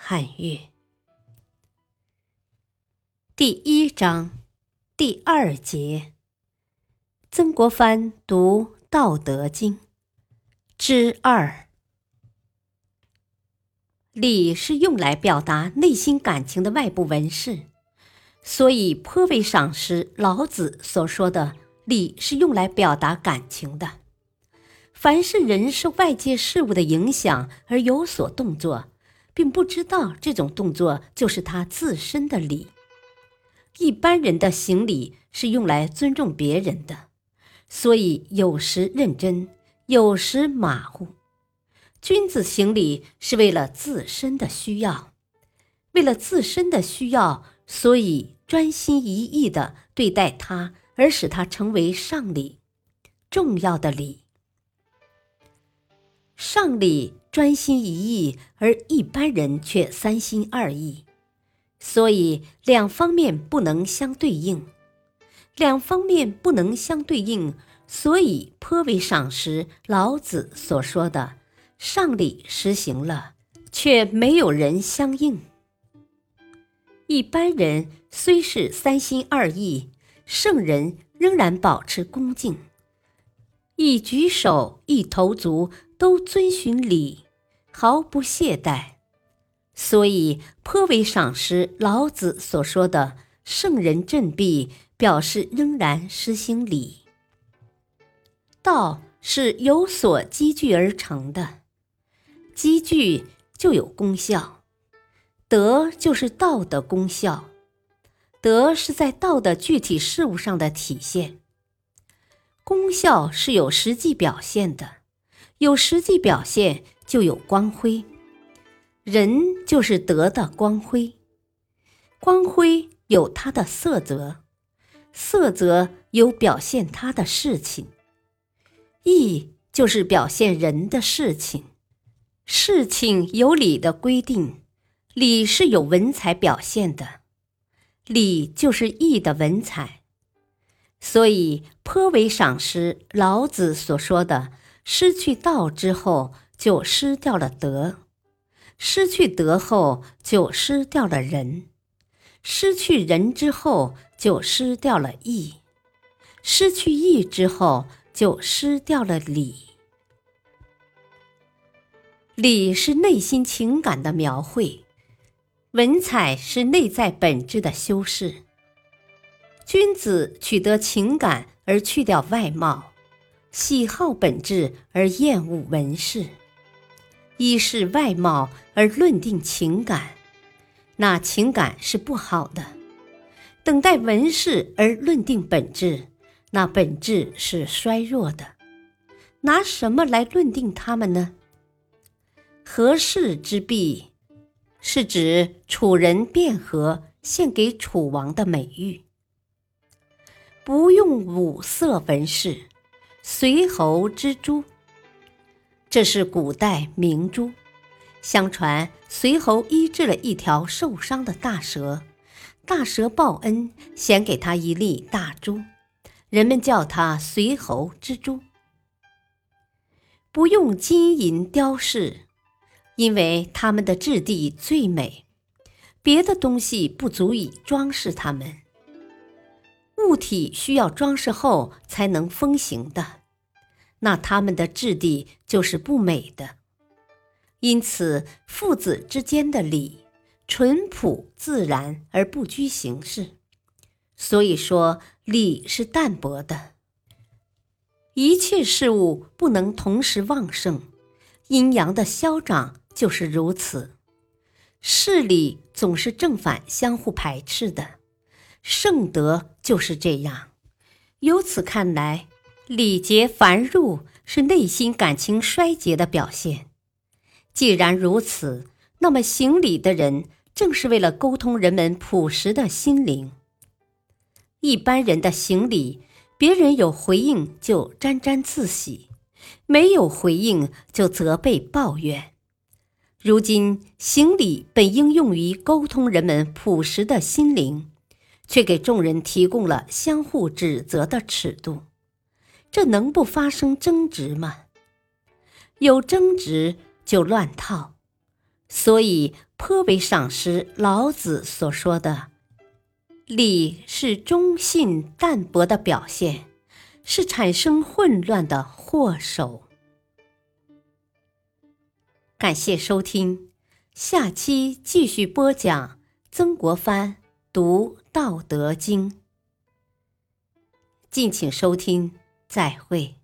汉乐。第一章第二节，曾国藩读《道德经》之二。礼是用来表达内心感情的外部文饰。所以颇为赏识老子所说的“礼是用来表达感情的”。凡是人受外界事物的影响而有所动作，并不知道这种动作就是他自身的礼。一般人的行礼是用来尊重别人的，所以有时认真，有时马虎。君子行礼是为了自身的需要，为了自身的需要，所以。专心一意的对待他，而使他成为上礼，重要的礼。上礼专心一意，而一般人却三心二意，所以两方面不能相对应。两方面不能相对应，所以颇为赏识老子所说的“上礼实行了，却没有人相应”。一般人虽是三心二意，圣人仍然保持恭敬，一举手一投足都遵循礼，毫不懈怠，所以颇为赏识老子所说的“圣人振臂”，表示仍然施行礼。道是有所积聚而成的，积聚就有功效。德就是道的功效，德是在道的具体事物上的体现。功效是有实际表现的，有实际表现就有光辉。人就是德的光辉，光辉有它的色泽，色泽有表现它的事情。义就是表现人的事情，事情有理的规定。礼是有文采表现的，礼就是义的文采，所以颇为赏识老子所说的：“失去道之后，就失掉了德；失去德后，就失掉了仁；失去仁之后，就失掉了义；失去义之后，就失掉了礼。礼是内心情感的描绘。”文采是内在本质的修饰。君子取得情感而去掉外貌，喜好本质而厌恶文饰，依是外貌而论定情感，那情感是不好的；等待文饰而论定本质，那本质是衰弱的。拿什么来论定他们呢？合适之璧。是指楚人卞和献给楚王的美玉，不用五色纹饰，随侯之珠。这是古代明珠。相传隋侯医治了一条受伤的大蛇，大蛇报恩，献给他一粒大珠，人们叫它隋侯之珠。不用金银雕饰。因为它们的质地最美，别的东西不足以装饰它们。物体需要装饰后才能风行的，那他们的质地就是不美的。因此，父子之间的礼，淳朴自然而不拘形式。所以说，礼是淡薄的。一切事物不能同时旺盛，阴阳的消长。就是如此，事理总是正反相互排斥的，圣德就是这样。由此看来，礼节繁缛是内心感情衰竭的表现。既然如此，那么行礼的人正是为了沟通人们朴实的心灵。一般人的行礼，别人有回应就沾沾自喜，没有回应就责备抱怨。如今行礼本应用于沟通人们朴实的心灵，却给众人提供了相互指责的尺度，这能不发生争执吗？有争执就乱套，所以颇为赏识老子所说的。礼是忠信淡泊的表现，是产生混乱的祸首。感谢收听，下期继续播讲曾国藩读《道德经》，敬请收听，再会。